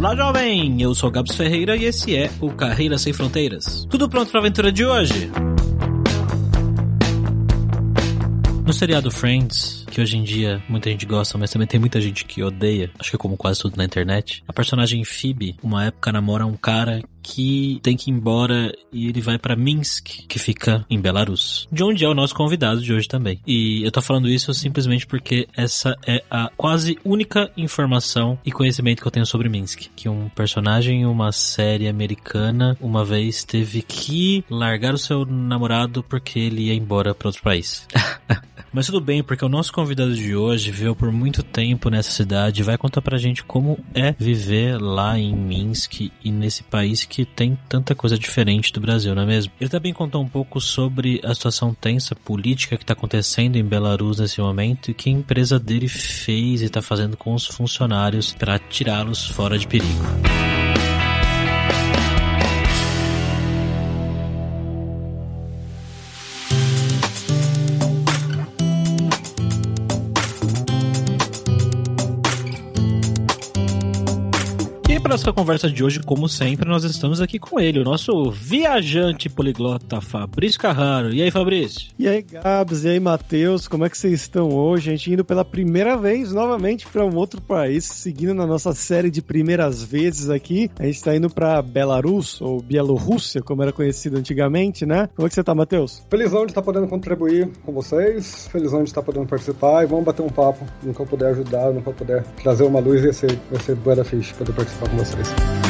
Olá, jovem! Eu sou Gabs Ferreira e esse é o Carreira Sem Fronteiras. Tudo pronto para a aventura de hoje? No seriado Friends, que hoje em dia muita gente gosta, mas também tem muita gente que odeia, acho que como quase tudo na internet, a personagem Phoebe, uma época namora um cara que tem que ir embora e ele vai para Minsk, que fica em Belarus, de onde é o nosso convidado de hoje também. E eu tô falando isso simplesmente porque essa é a quase única informação e conhecimento que eu tenho sobre Minsk, que um personagem em uma série americana uma vez teve que largar o seu namorado porque ele ia embora para outro país. Mas tudo bem, porque o nosso convidado de hoje viveu por muito tempo nessa cidade e vai contar pra gente como é viver lá em Minsk e nesse país que tem tanta coisa diferente do Brasil, não é mesmo? Ele também contou um pouco sobre a situação tensa política que está acontecendo em Belarus nesse momento e que a empresa dele fez e está fazendo com os funcionários para tirá-los fora de perigo. Nossa conversa de hoje, como sempre, nós estamos aqui com ele, o nosso viajante poliglota Fabrício Carraro. E aí, Fabrício? E aí, Gabs? E aí, Matheus? Como é que vocês estão hoje? A gente indo pela primeira vez novamente para um outro país, seguindo na nossa série de primeiras vezes aqui. A gente está indo para Belarus, ou Bielorrússia, como era conhecido antigamente, né? Como é que você tá, Matheus? Felizão de estar tá podendo contribuir com vocês, felizão de estar tá podendo participar e vamos bater um papo no que eu puder ajudar, no que eu puder trazer uma luz, vai ser, vai ser bué da ficha poder participar com vocês.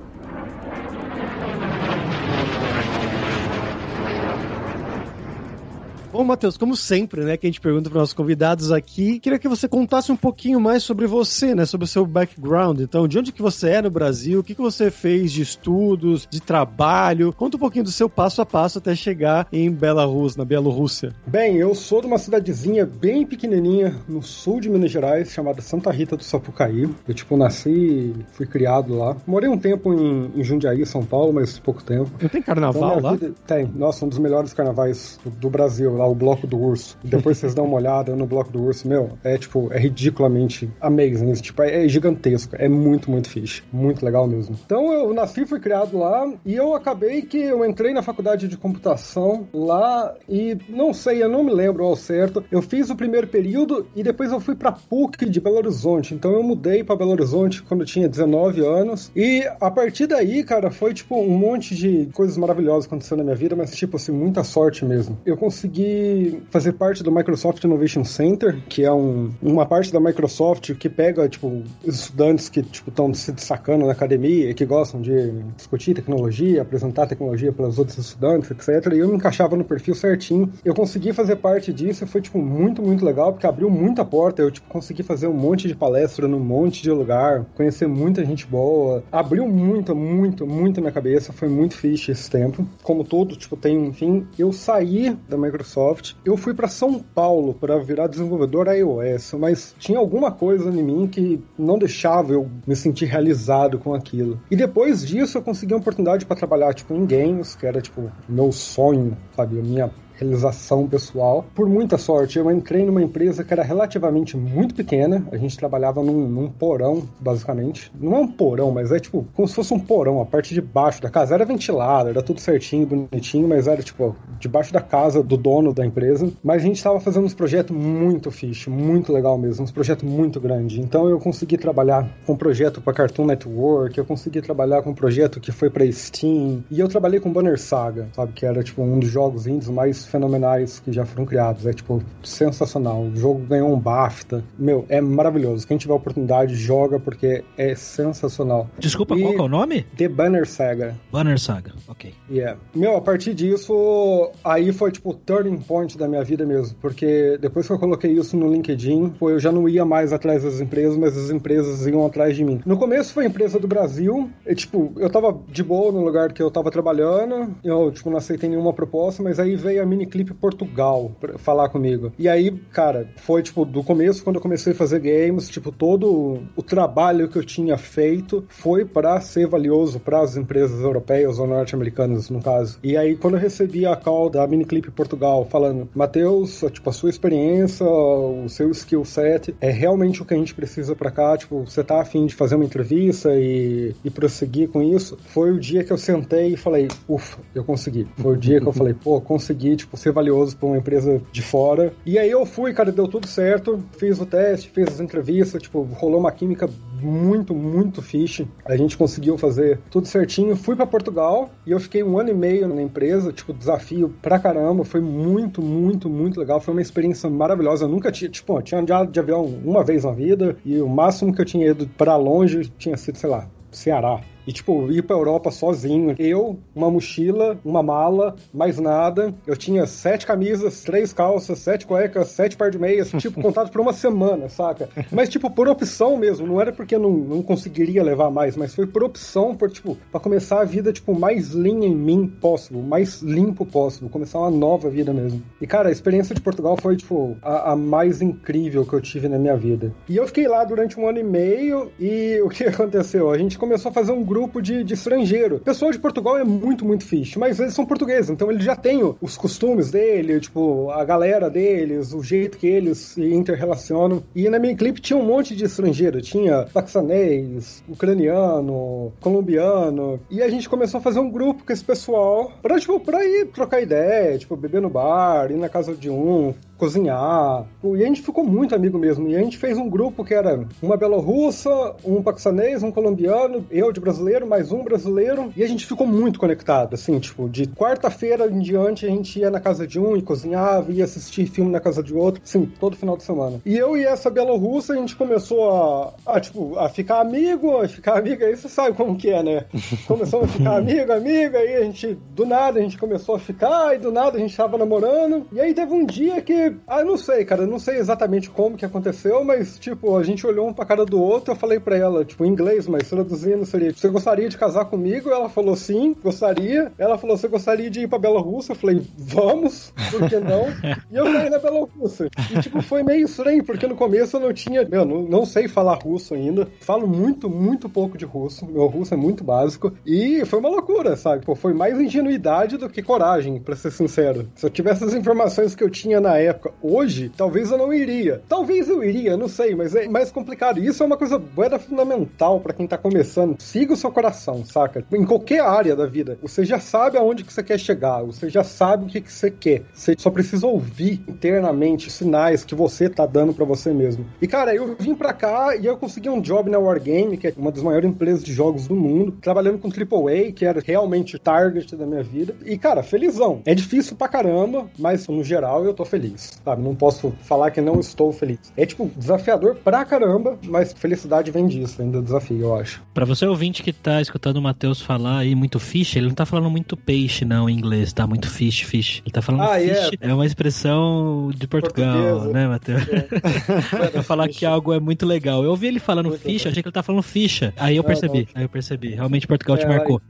Bom, Matheus, como sempre, né, que a gente pergunta para nossos convidados aqui, queria que você contasse um pouquinho mais sobre você, né, sobre o seu background. Então, de onde que você é no Brasil, o que que você fez de estudos, de trabalho? Conta um pouquinho do seu passo a passo até chegar em Belarus, na Bielorrússia. Bem, eu sou de uma cidadezinha bem pequenininha no sul de Minas Gerais, chamada Santa Rita do Sapucaí. Eu, tipo, nasci, fui criado lá. Morei um tempo em, em Jundiaí, São Paulo, mas pouco tempo. Não tem carnaval então, lá? Vida... Tem. Nossa, um dos melhores carnavais do, do Brasil lá o Bloco do Urso. Depois vocês dão uma olhada no Bloco do Urso, meu, é tipo, é ridiculamente amazing. Tipo, é, gigantesco. É muito, muito fixe. Muito legal mesmo. Então eu nasci, fui criado lá e eu acabei que eu entrei na faculdade de computação lá e não sei, eu não me lembro ao certo. Eu fiz o primeiro período e depois eu fui pra PUC de Belo Horizonte. Então eu mudei para Belo Horizonte quando eu tinha 19 anos. E a partir daí, cara, foi tipo um monte de coisas maravilhosas acontecendo na minha vida, mas tipo assim, muita sorte mesmo. Eu consegui fazer parte do Microsoft Innovation Center, que é um, uma parte da Microsoft que pega, tipo, estudantes que, tipo, estão se destacando na academia e que gostam de discutir tecnologia, apresentar tecnologia para os outros estudantes, etc. E eu me encaixava no perfil certinho. Eu consegui fazer parte disso e foi, tipo, muito, muito legal, porque abriu muita porta. Eu, tipo, consegui fazer um monte de palestra num monte de lugar, conhecer muita gente boa. Abriu muito, muito, muito minha cabeça. Foi muito fixe esse tempo. Como todo, tipo, tem, enfim, eu saí da Microsoft Microsoft. Eu fui para São Paulo para virar desenvolvedor iOS, mas tinha alguma coisa em mim que não deixava eu me sentir realizado com aquilo. E depois disso eu consegui uma oportunidade para trabalhar tipo em games, que era tipo meu sonho, sabe, minha realização pessoal. Por muita sorte, eu entrei numa empresa que era relativamente muito pequena. A gente trabalhava num, num, porão, basicamente. Não é um porão, mas é tipo como se fosse um porão. A parte de baixo da casa era ventilada, era tudo certinho, bonitinho, mas era tipo debaixo da casa do dono da empresa. Mas a gente estava fazendo uns projetos muito fixe, muito legal mesmo, uns projetos muito grandes. Então eu consegui trabalhar com um projeto para Cartoon Network, eu consegui trabalhar com um projeto que foi para Steam, e eu trabalhei com Banner Saga, sabe, que era tipo um dos jogos indies mais fenomenais que já foram criados. É, tipo, sensacional. O jogo ganhou um BAFTA. Meu, é maravilhoso. Quem tiver oportunidade, joga porque é sensacional. Desculpa, e qual é o nome? The Banner Saga. Banner Saga, ok. Yeah. Meu, a partir disso, aí foi, tipo, o turning point da minha vida mesmo. Porque depois que eu coloquei isso no LinkedIn, eu já não ia mais atrás das empresas, mas as empresas iam atrás de mim. No começo foi empresa do Brasil. E, tipo, eu tava de boa no lugar que eu tava trabalhando. Eu, tipo, não aceitei nenhuma proposta, mas aí veio a Miniclip Portugal pra falar comigo. E aí, cara, foi, tipo, do começo, quando eu comecei a fazer games, tipo, todo o trabalho que eu tinha feito foi para ser valioso para as empresas europeias ou norte-americanas, no caso. E aí, quando eu recebi a call da Miniclip Portugal falando, Matheus, tipo, a sua experiência, o seu skill set é realmente o que a gente precisa para cá, tipo, você tá afim de fazer uma entrevista e, e prosseguir com isso, foi o dia que eu sentei e falei, ufa, eu consegui. Foi o dia que eu falei, pô, consegui, tipo, ser valioso para uma empresa de fora. E aí eu fui, cara, deu tudo certo, fiz o teste, fiz as entrevistas, tipo, rolou uma química muito, muito fixe. A gente conseguiu fazer tudo certinho. Fui para Portugal e eu fiquei um ano e meio na empresa, tipo, desafio pra caramba. Foi muito, muito, muito legal. Foi uma experiência maravilhosa. Eu nunca tinha, tipo, tinha andado de avião uma vez na vida e o máximo que eu tinha ido para longe tinha sido, sei lá, Ceará. E, tipo, ir pra Europa sozinho. Eu, uma mochila, uma mala, mais nada. Eu tinha sete camisas, três calças, sete cuecas, sete par de meias, tipo, contado por uma semana, saca? Mas, tipo, por opção mesmo. Não era porque eu não, não conseguiria levar mais, mas foi por opção, por, tipo, pra começar a vida, tipo, mais linha em mim possível, mais limpo possível. Começar uma nova vida mesmo. E, cara, a experiência de Portugal foi, tipo, a, a mais incrível que eu tive na minha vida. E eu fiquei lá durante um ano e meio e o que aconteceu? A gente começou a fazer um grupo de, de estrangeiro. O pessoal de Portugal é muito, muito fixe, mas eles são portugueses, então eles já têm os costumes dele, tipo, a galera deles, o jeito que eles se interrelacionam. E na minha clipe tinha um monte de estrangeiro, tinha paquistanês, ucraniano, colombiano, e a gente começou a fazer um grupo com esse pessoal pra, tipo, pra ir trocar ideia, tipo, beber no bar, ir na casa de um, cozinhar. E a gente ficou muito amigo mesmo. E a gente fez um grupo que era uma belorrussa, um paquistanês, um colombiano, eu de brasileiro, mais um brasileiro. E a gente ficou muito conectado, assim, tipo, de quarta-feira em diante a gente ia na casa de um e cozinhava, ia assistir filme na casa de outro, sim, todo final de semana. E eu e essa belorrussa, a gente começou a, a tipo, a ficar amigo, a ficar amiga, aí você sabe como que é, né? Começamos a ficar amigo, amiga, aí a gente, do nada, a gente começou a ficar, e do nada a gente tava namorando. E aí teve um dia que ah, não sei, cara. Não sei exatamente como que aconteceu, mas, tipo, a gente olhou um pra cara do outro. Eu falei pra ela, tipo, em inglês, mas traduzindo seria: Você gostaria de casar comigo? Ela falou sim, gostaria. Ela falou: Você gostaria de ir pra Rússia? Eu falei: Vamos, por que não? e eu saí na Rússia. E, tipo, foi meio estranho, porque no começo eu não tinha. Meu, não, não sei falar russo ainda. Falo muito, muito pouco de russo. Meu russo é muito básico. E foi uma loucura, sabe? Pô, foi mais ingenuidade do que coragem, pra ser sincero. Se eu tivesse as informações que eu tinha na época, época. Hoje, talvez eu não iria. Talvez eu iria, não sei, mas é mais complicado. Isso é uma coisa boa fundamental para quem tá começando. Siga o seu coração, saca? Em qualquer área da vida, você já sabe aonde que você quer chegar, você já sabe o que, que você quer. Você só precisa ouvir internamente sinais que você tá dando para você mesmo. E cara, eu vim para cá e eu consegui um job na Wargame, que é uma das maiores empresas de jogos do mundo, trabalhando com AAA, que era realmente o target da minha vida. E cara, felizão. É difícil pra caramba, mas no geral eu tô feliz sabe? Não posso falar que não estou feliz. É, tipo, desafiador pra caramba, mas felicidade vem disso, ainda desafio, eu acho. Pra você ouvinte que tá escutando o Matheus falar aí muito fish, ele não tá falando muito peixe, não, em inglês, tá? Muito fish, fish. Ele tá falando ah, fish, é. é uma expressão de Portugal, Portuguesa. né, Matheus? É. pra falar que algo é muito legal. Eu ouvi ele falando muito fish, achei que ele tá falando ficha. Aí eu percebi, aí eu percebi. Realmente Portugal te é, marcou.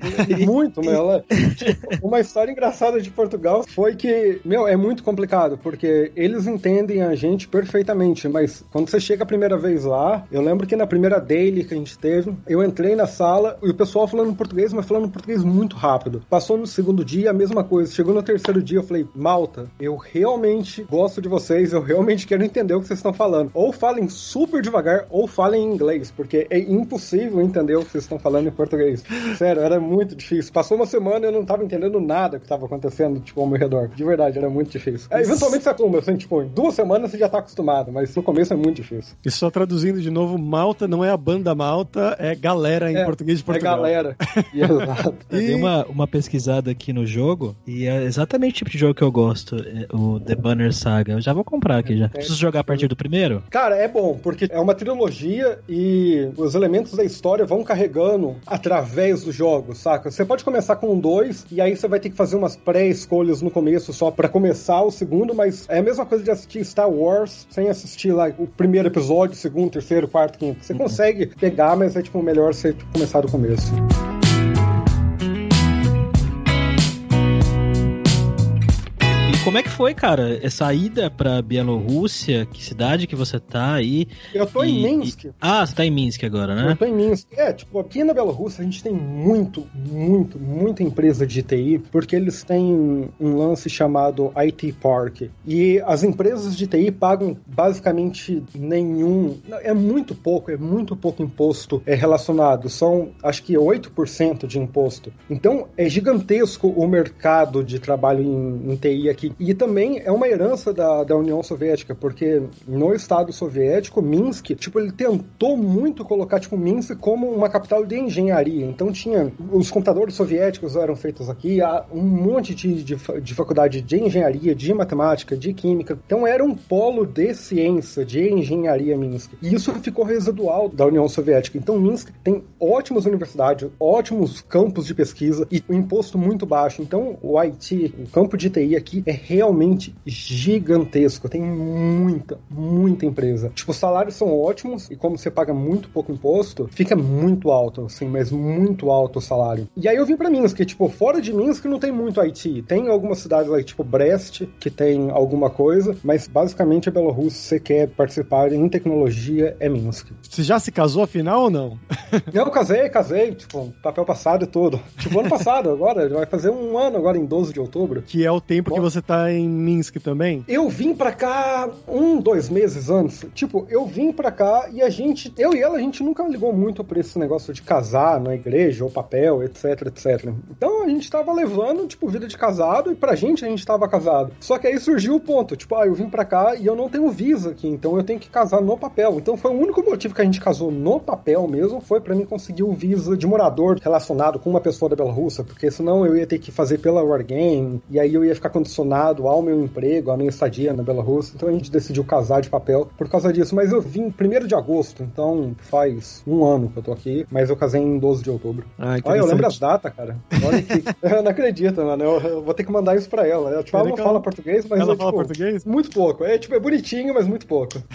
Muito, meu. Ela, uma história engraçada de Portugal foi que, meu, é muito complicado, porque eles entendem a gente perfeitamente, mas quando você chega a primeira vez lá, eu lembro que na primeira daily que a gente teve, eu entrei na sala e o pessoal falando português, mas falando português muito rápido. Passou no segundo dia, a mesma coisa. Chegou no terceiro dia, eu falei, Malta, eu realmente gosto de vocês, eu realmente quero entender o que vocês estão falando. Ou falem super devagar, ou falem em inglês, porque é impossível entender o que vocês estão falando em português. Sério, era muito difícil. Passou uma semana e eu não tava entendendo nada que estava acontecendo, tipo, ao meu redor. De verdade, era muito difícil. É, eventualmente você assim, tipo, em duas semanas você já tá acostumado, mas no começo é muito difícil. E só traduzindo de novo, Malta não é a banda Malta, é galera em É, português de É Portugal. galera. Exato. Eu dei uma, uma pesquisada aqui no jogo e é exatamente o tipo de jogo que eu gosto, é o The Banner Saga. Eu já vou comprar aqui já. Preciso jogar a partir do primeiro? Cara, é bom, porque é uma trilogia e os elementos da história vão carregando através dos jogos, saca? Você pode começar com dois e aí você vai ter que fazer umas pré-escolhas no começo só pra começar o segundo, mas é a mesma coisa de assistir Star Wars sem assistir lá o primeiro episódio, segundo, terceiro, quarto, quinto. Você consegue pegar, mas é tipo melhor você tipo, começar do começo. Como é que foi, cara, essa ida pra Bielorrússia? Que cidade que você tá aí? Eu tô E- em Minsk. Ah, você tá em Minsk agora, Eu né? tô em Minsk. É, tipo, aqui na Bielorrússia a gente tem muito, muito, muita empresa de TI, porque eles têm um lance chamado IT Park. E as empresas de TI pagam basicamente nenhum. É muito pouco, é muito pouco imposto é relacionado. São, acho que 8% de imposto. Então é gigantesco o mercado de trabalho em, em TI aqui. E também é uma herança da, da União Soviética, porque no Estado Soviético, Minsk, tipo, ele tentou muito colocar, tipo, Minsk como uma capital de engenharia. Então tinha, os computadores soviéticos eram feitos aqui, há um monte de, de, de faculdade de engenharia, de matemática, de química. Então era um polo de ciência, de engenharia Minsk. E isso ficou residual da União Soviética. Então Minsk tem ótimas universidades, ótimos campos de pesquisa e um imposto muito baixo. Então o IT, o campo de TI aqui é realmente gigantesco. Tem muita, muita empresa. Tipo, os salários são ótimos e como você paga muito pouco imposto, fica muito alto, assim, mas muito alto o salário. E aí eu vim pra Minsk, que, tipo, fora de Minsk não tem muito IT. Tem algumas cidades lá, tipo Brest, que tem alguma coisa, mas basicamente a Bielorrússia, se você quer participar em tecnologia, é Minsk. Você já se casou afinal ou não? Eu casei, casei, tipo, papel passado e tudo. Tipo, ano passado, agora, vai fazer um ano agora em 12 de outubro. Que é o tempo que Bom. você tá em Minsk também? Eu vim pra cá um, dois meses antes. Tipo, eu vim pra cá e a gente, eu e ela, a gente nunca ligou muito pra esse negócio de casar na igreja, ou papel, etc, etc. Então a gente tava levando, tipo, vida de casado e pra gente a gente tava casado. Só que aí surgiu o ponto, tipo, ah, eu vim pra cá e eu não tenho visa aqui, então eu tenho que casar no papel. Então foi o único motivo que a gente casou no papel mesmo, foi pra mim conseguir o visa de morador relacionado com uma pessoa da Bielorrússia, porque senão eu ia ter que fazer pela Wargame, e aí eu ia ficar condicionado ao meu emprego, à minha estadia na Bielorrússia. Então a gente decidiu casar de papel por causa disso. Mas eu vim 1 de agosto, então faz um ano que eu tô aqui, mas eu casei em 12 de outubro. Ah, Olha, eu lembro as datas, cara. Olha que. eu não acredito, mano. Eu, eu vou ter que mandar isso pra ela. Ela, tipo, ela não Legal. fala português, mas Ela é, fala tipo, português? Muito pouco. É tipo, é bonitinho, mas muito pouco.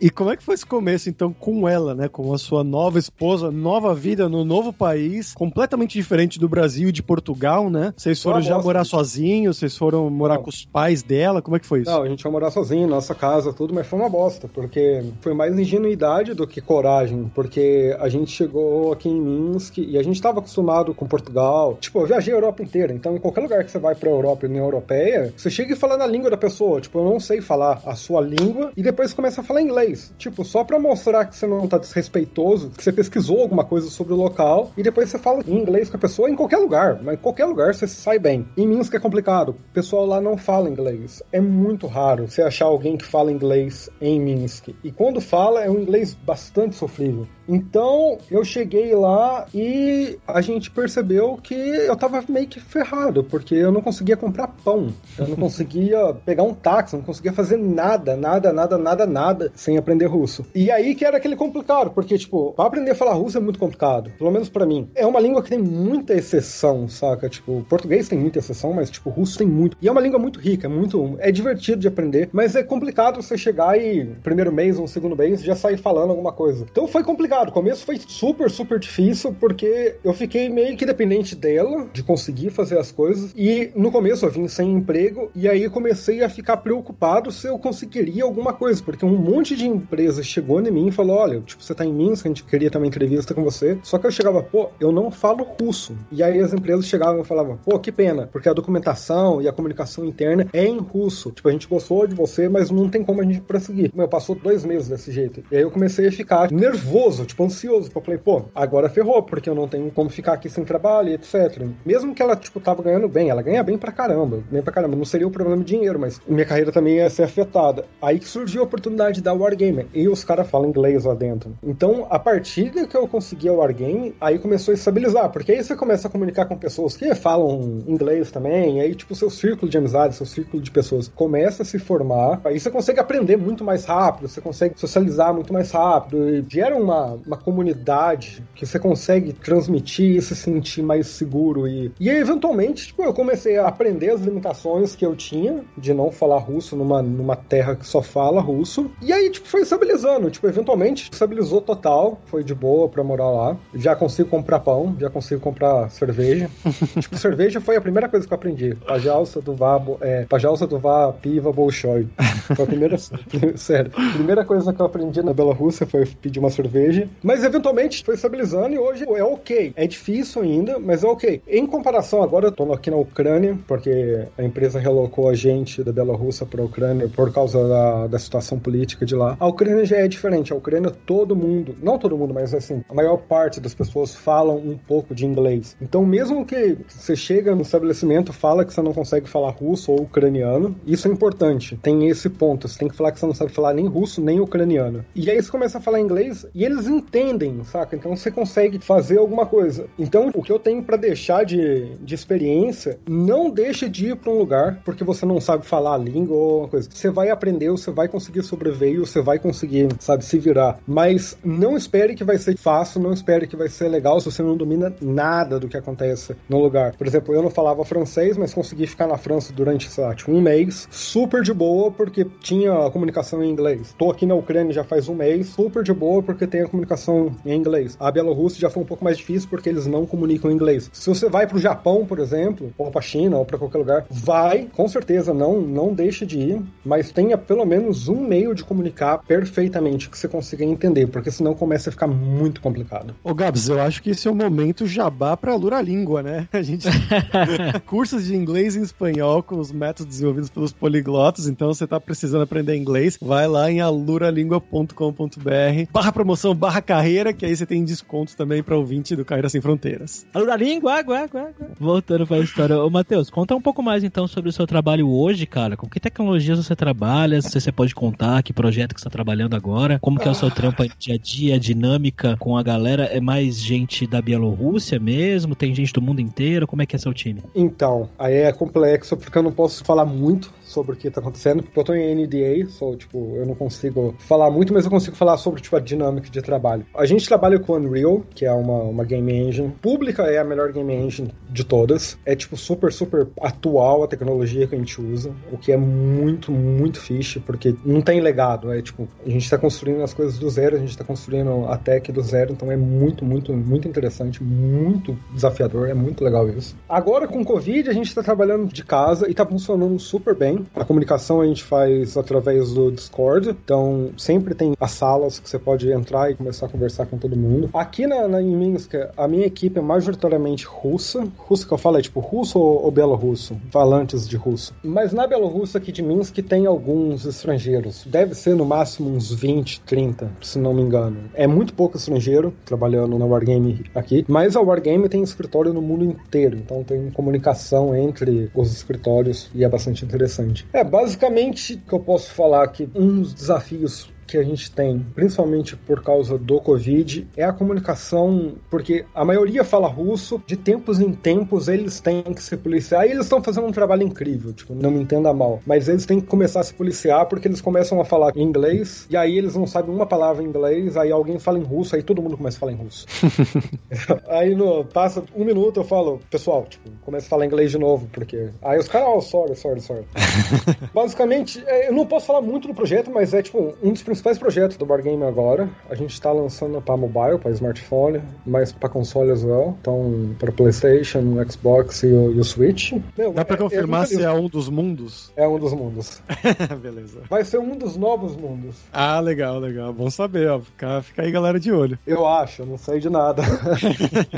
E como é que foi esse começo, então, com ela, né? Com a sua nova esposa, nova vida no novo país, completamente diferente do Brasil e de Portugal, né? Vocês foram já morar sozinhos, vocês foram morar com os pais dela, como é que foi isso? Não, a gente ia morar sozinho, nossa casa, tudo, mas foi uma bosta, porque foi mais ingenuidade do que coragem, porque a gente chegou aqui em Minsk e a gente tava acostumado com Portugal. Tipo, eu viajei a Europa inteira, então em qualquer lugar que você vai pra Europa e União Europeia, você chega e fala na língua da pessoa. Tipo, eu não sei falar a sua língua e depois você começa a falar inglês. Tipo, só pra mostrar que você não tá desrespeitoso, que você pesquisou alguma coisa sobre o local e depois você fala em inglês com a pessoa em qualquer lugar, mas em qualquer lugar você sai bem. Em Minsk é complicado, o pessoal lá não fala inglês. É muito raro você achar alguém que fala inglês em Minsk. E quando fala, é um inglês bastante sofrível. Então, eu cheguei lá e a gente percebeu que eu tava meio que ferrado, porque eu não conseguia comprar pão. Eu não conseguia pegar um táxi, não conseguia fazer nada, nada, nada, nada, nada sem aprender russo. E aí que era aquele complicado, porque, tipo, pra aprender a falar russo é muito complicado, pelo menos pra mim. É uma língua que tem muita exceção, saca? Tipo, português tem muita exceção, mas, tipo, russo tem muito. E é uma língua muito rica, é muito. É divertido de aprender, mas é complicado você chegar e, primeiro mês ou segundo mês, já sair falando alguma coisa. Então foi complicado. O começo foi super, super difícil, porque eu fiquei meio que dependente dela, de conseguir fazer as coisas. E no começo eu vim sem emprego, e aí comecei a ficar preocupado se eu conseguiria alguma coisa, porque um monte de empresas chegou em mim e falou: olha, tipo, você tá em Minsk, a gente queria ter uma entrevista com você. Só que eu chegava, pô, eu não falo russo. E aí as empresas chegavam e falavam, pô, que pena, porque a documentação e a comunicação interna é em russo. Tipo, a gente gostou de você, mas não tem como a gente prosseguir. Meu, passou dois meses desse jeito. E aí eu comecei a ficar nervoso nervoso, tipo, ansioso. Eu falei, pô, agora ferrou, porque eu não tenho como ficar aqui sem trabalho, etc. Mesmo que ela, tipo, tava ganhando bem, ela ganha bem pra caramba, bem pra caramba. Não seria o problema de dinheiro, mas minha carreira também ia ser afetada. Aí que surgiu a oportunidade da Wargame. E os caras falam inglês lá dentro. Então, a partir que eu consegui a Wargame, aí começou a estabilizar, porque aí você começa a comunicar com pessoas que falam inglês também, aí, tipo, seu círculo de amizade, seu círculo de pessoas começa a se formar, aí você consegue aprender muito mais rápido, você consegue socializar muito mais rápido, e gera uma, uma comunidade que você consegue transmitir e se sentir mais seguro. E, e aí, eventualmente, tipo, eu comecei a aprender as limitações que eu tinha de não falar russo numa, numa terra que só fala russo, e aí, tipo, foi estabilizando, tipo, eventualmente estabilizou total, foi de boa pra morar lá. Já consigo comprar pão, já consigo comprar cerveja. tipo, cerveja foi a primeira coisa que eu aprendi. Pajalsa do Vá, é, Pajalsa do Vá, Piva, Bolshoi. Foi a primeira, sério, a primeira coisa que eu aprendi na Bielorrússia foi pedir uma cerveja. Mas eventualmente foi estabilizando e hoje é ok. É difícil ainda, mas é ok. Em comparação, agora eu tô aqui na Ucrânia, porque a empresa relocou a gente da Bielorrússia pra Ucrânia por causa da, da situação política de lá. A Ucrânia já é diferente. A Ucrânia, todo mundo, não todo mundo, mas assim, a maior parte das pessoas falam um pouco de inglês. Então, mesmo que você chega no estabelecimento, fala que você não consegue falar russo ou ucraniano, isso é importante. Tem esse ponto. Você tem que falar que você não sabe falar nem russo nem ucraniano. E aí você começa a falar inglês e eles entendem, saca? Então você consegue fazer alguma coisa. Então, o que eu tenho para deixar de, de experiência, não deixe de ir para um lugar porque você não sabe falar a língua ou uma coisa. Você vai aprender, você vai conseguir sobreviver, você vai conseguir, sabe, se virar. Mas não espere que vai ser fácil, não espere que vai ser legal se você não domina nada do que acontece no lugar. Por exemplo, eu não falava francês, mas consegui ficar na França durante, sei lá, tipo, um mês, super de boa, porque tinha comunicação em inglês. Tô aqui na Ucrânia já faz um mês, super de boa, porque tem a comunicação em inglês. A Bielorrússia já foi um pouco mais difícil porque eles não comunicam em inglês. Se você vai pro Japão, por exemplo, ou pra China, ou pra qualquer lugar, vai, com certeza, não, não deixe de ir, mas tenha pelo menos um meio de comunicar perfeitamente que você consiga entender, porque senão começa a ficar muito complicado. Ô Gabs, eu acho que esse é o momento jabá pra Lura Língua, né? A gente cursos de inglês e espanhol com os métodos desenvolvidos pelos poliglotas, então você tá precisando aprender inglês, vai lá em aluralingua.com.br barra promoção, barra carreira, que aí você tem descontos também para ouvinte do Carreira Sem Fronteiras. Alura Língua, água, água, água. Voltando pra história. Ô, Matheus, conta um pouco mais então sobre o seu trabalho hoje, cara. Com que tecnologias você trabalha? Se você pode contar, que projeto que você tá trabalhando agora? Como que é o seu trampo aí, dia a dia, a dinâmica com a galera? É mais gente da Bielorrússia mesmo? Tem gente do mundo inteiro? Como é que é seu time? Então, aí é complexo porque eu não posso falar muito sobre o que tá acontecendo, porque eu tô em NDA, sou, tipo, eu não consigo falar muito, mas eu consigo falar sobre, tipo, a dinâmica de trabalho. A gente trabalha com Unreal, que é uma, uma game engine. Pública é a melhor game engine de todas. É, tipo, super, super atual a tecnologia que a gente usa, o que é muito, muito fixe, porque não tem legado. É, tipo, a gente tá construindo as coisas do zero, a gente tá construindo a tech do zero, então é muito, muito, muito interessante, muito desafiador, é muito legal isso. Agora, com o Covid, a gente tá trabalhando de casa e tá funcionando super bem. A comunicação a gente faz através do Discord, então sempre tem as salas que você pode entrar e começar a conversar com todo mundo. Aqui na, na em Minsk, a minha equipe é majoritariamente russa. Russo que eu falo é tipo russo ou, ou belorrusso? Falantes de russo. Mas na Bielorrússia aqui de Minsk tem alguns estrangeiros. Deve ser no máximo uns 20, 30, se não me engano. É muito pouco estrangeiro trabalhando na Wargame aqui, mas a Wargame tem escritório no mundo inteiro, então tem comunicação entre os escritórios e é bastante interessante. É, basicamente, que eu posso falar que um dos desafios que a gente tem, principalmente por causa do Covid, é a comunicação, porque a maioria fala russo, de tempos em tempos eles têm que se policiar, e eles estão fazendo um trabalho incrível, tipo, não me entenda mal, mas eles têm que começar a se policiar porque eles começam a falar inglês, e aí eles não sabem uma palavra em inglês, aí alguém fala em russo, aí todo mundo começa a falar em russo. aí no, passa um minuto eu falo, pessoal, tipo, começa a falar inglês de novo, porque aí os caras, oh, sorry, sorry, sorry. Basicamente, é, eu não posso falar muito do projeto, mas é tipo um dos principais projetos do Bar Game agora. A gente está lançando para mobile, para smartphone, mas para console as well. Então, para PlayStation, Xbox e o, e o Switch. Meu, Dá para confirmar se é um dos mundos? É um dos mundos. Beleza. Vai ser um dos novos mundos. Ah, legal, legal. Bom saber, ó. Fica, fica aí, galera, de olho. Eu acho, eu não sei de nada.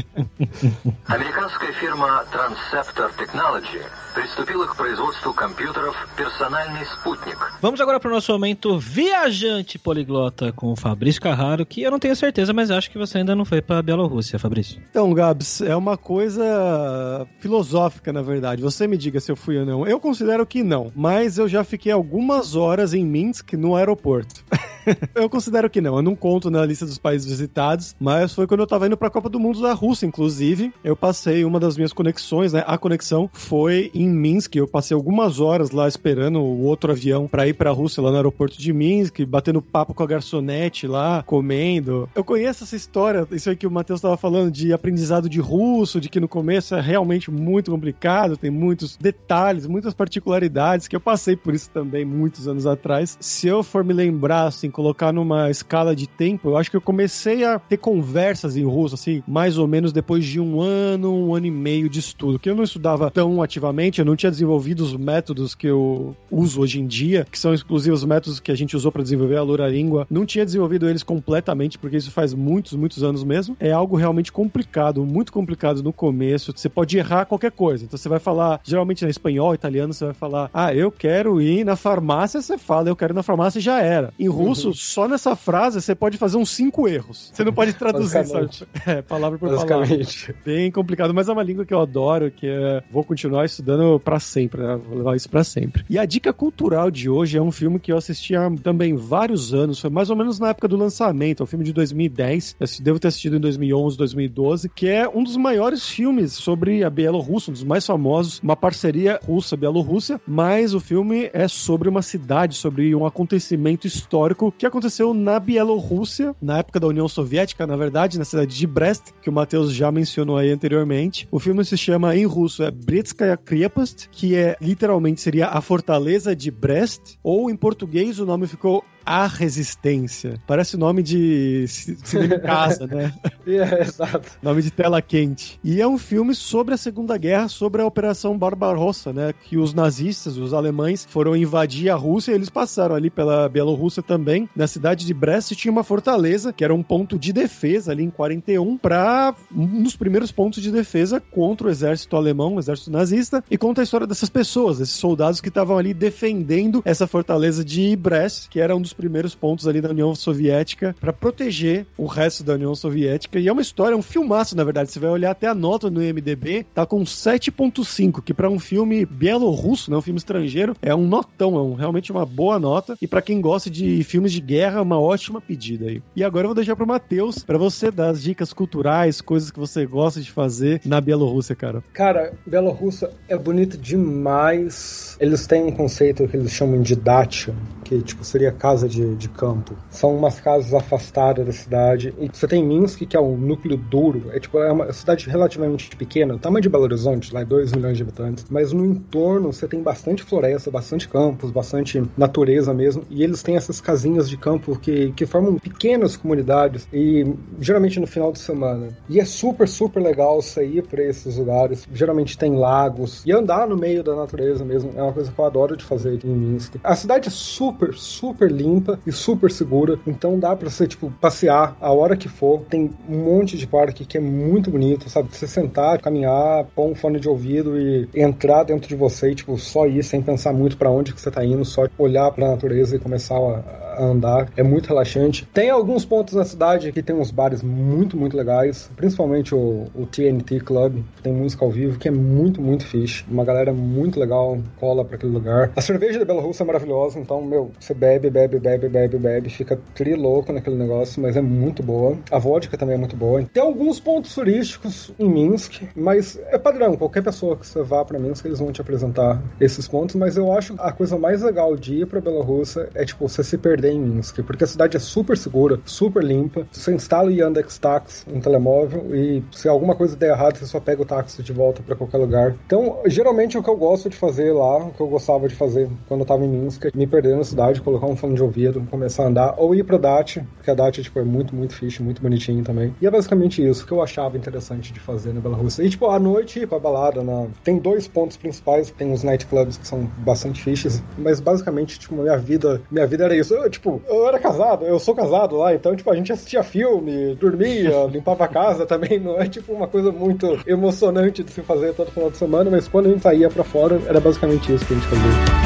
Американская фирма Transceptor Technology приступила к производству компьютеров «Персональный спутник». Vamos agora para o nosso momento viajante poliglota com o Fabrício Carraro, que eu não tenho certeza, mas acho que você ainda não foi para a Bielorrússia, Fabrício. Então, Gabs, é uma coisa filosófica, na verdade. Você me diga se eu fui ou não. Eu considero que não, mas eu já fiquei algumas horas em Minsk no aeroporto. eu considero que não. Eu não conto na lista dos países visitados, mas foi quando eu tava indo pra Copa do Mundo da Rússia, inclusive. Eu passei uma das minhas conexões, né? A conexão foi em Minsk. Eu passei algumas horas lá esperando o outro avião para ir pra Rússia, lá no aeroporto de Minsk, batendo papo com a garçonete lá, comendo. Eu conheço essa história, isso aí que o Matheus tava falando, de aprendizado de russo, de que no começo é realmente muito complicado, tem muitos detalhes, muitas particularidades, que eu passei por isso também muitos anos atrás. Se eu for me lembrar, assim, colocar numa escala de tempo, eu acho que eu comecei a ter conversas em russo, assim, mais ou menos depois de um ano, um ano e meio de estudo, que eu não estudava tão ativamente, eu não tinha desenvolvido os métodos que eu uso hoje em dia, que são exclusivos métodos que a gente usou para desenvolver a Lura Língua, não tinha desenvolvido eles completamente, porque isso faz muitos, muitos anos mesmo. É algo realmente complicado, muito complicado no começo. Você pode errar qualquer coisa. Então você vai falar, geralmente em espanhol, italiano, você vai falar, ah, eu quero ir na farmácia, você fala, eu quero ir na farmácia já era. Em russo, isso, só nessa frase você pode fazer uns cinco erros. Você não pode traduzir, sabe? É, palavra por palavra. Bem complicado, mas é uma língua que eu adoro, que é... vou continuar estudando para sempre, né? Vou levar isso para sempre. E a dica cultural de hoje é um filme que eu assisti há também vários anos, foi mais ou menos na época do lançamento, é um filme de 2010, eu devo ter assistido em 2011, 2012, que é um dos maiores filmes sobre a Bielorrússia, um dos mais famosos, uma parceria russa-bielorrússia, mas o filme é sobre uma cidade, sobre um acontecimento histórico que aconteceu na Bielorrússia, na época da União Soviética, na verdade, na cidade de Brest, que o Matheus já mencionou aí anteriormente. O filme se chama em russo é Bretskaya Krepast, que é literalmente seria a fortaleza de Brest, ou em português o nome ficou a Resistência. Parece nome de cinema em casa, né? é, exato. Nome de tela quente. E é um filme sobre a Segunda Guerra, sobre a Operação Barbarossa, né? Que os nazistas, os alemães, foram invadir a Rússia e eles passaram ali pela Bielorrússia também. Na cidade de Brest tinha uma fortaleza, que era um ponto de defesa ali em 41, para um dos primeiros pontos de defesa contra o exército alemão, o exército nazista, e conta a história dessas pessoas, esses soldados que estavam ali defendendo essa fortaleza de Brest, que era um dos primeiros pontos ali da União Soviética para proteger o resto da União Soviética. E é uma história, é um filmaço, na verdade. Você vai olhar até a nota no IMDb, tá com 7.5, que para um filme bielorrusso, né, um filme estrangeiro, é um notão, é um, realmente uma boa nota. E para quem gosta de filmes de guerra, uma ótima pedida aí. E agora eu vou deixar pro Matheus para você dar as dicas culturais, coisas que você gosta de fazer na Bielorrússia, cara. Cara, Bielorrússia é bonito demais. Eles têm um conceito que eles chamam de dacha, que tipo seria casa de, de campo. São umas casas afastadas da cidade. E você tem Minsk, que é um núcleo duro. É tipo é uma cidade relativamente pequena, tamanho de Belo Horizonte, lá 2 milhões de habitantes. Mas no entorno você tem bastante floresta, bastante campos, bastante natureza mesmo. E eles têm essas casinhas de campo que, que formam pequenas comunidades. E geralmente no final de semana. E é super, super legal sair para esses lugares. Geralmente tem lagos. E andar no meio da natureza mesmo. É uma coisa que eu adoro de fazer em Minsk. A cidade é super super, super limpa e super segura. Então dá pra você, tipo, passear a hora que for. Tem um monte de parque que é muito bonito, sabe? Você sentar, caminhar, pôr um fone de ouvido e entrar dentro de você e, tipo, só ir sem pensar muito para onde que você tá indo, só olhar pra natureza e começar a, andar. É muito relaxante. Tem alguns pontos na cidade que tem uns bares muito, muito legais, principalmente o, o TNT Club, tem música ao vivo, que é muito, muito fixe. Uma galera muito legal cola para aquele lugar. A cerveja da Bela Rússia é maravilhosa, então, meu, você bebe, bebe, bebe, bebe, bebe, fica tri louco naquele negócio, mas é muito boa. A vodka também é muito boa. Tem alguns pontos turísticos em Minsk, mas é padrão. Qualquer pessoa que você vá para Minsk, eles vão te apresentar esses pontos, mas eu acho a coisa mais legal de ir pra Bielorrússia é, tipo, você se perder em Minsk, porque a cidade é super segura, super limpa. Você instala o Yandex Taxi no telemóvel e se alguma coisa der errado, você só pega o táxi de volta para qualquer lugar. Então, geralmente é o que eu gosto de fazer lá, o que eu gostava de fazer quando eu tava em Minsk, é me perder na cidade, colocar um fone de ouvido, começar a andar, ou ir pra Dati, porque a Dati tipo, é muito, muito fixe, muito bonitinho também. E é basicamente isso que eu achava interessante de fazer na Belarus. E, tipo, à noite ir pra balada, na... tem dois pontos principais, tem os nightclubs que são bastante fiches, mas basicamente, tipo, minha vida, minha vida era isso. Eu, tipo, eu era casado, eu sou casado lá, então, tipo, a gente assistia filme, dormia, limpava a casa também, não é, tipo, uma coisa muito emocionante de se fazer todo final de semana, mas quando a gente saía pra fora, era basicamente isso que a gente fazia.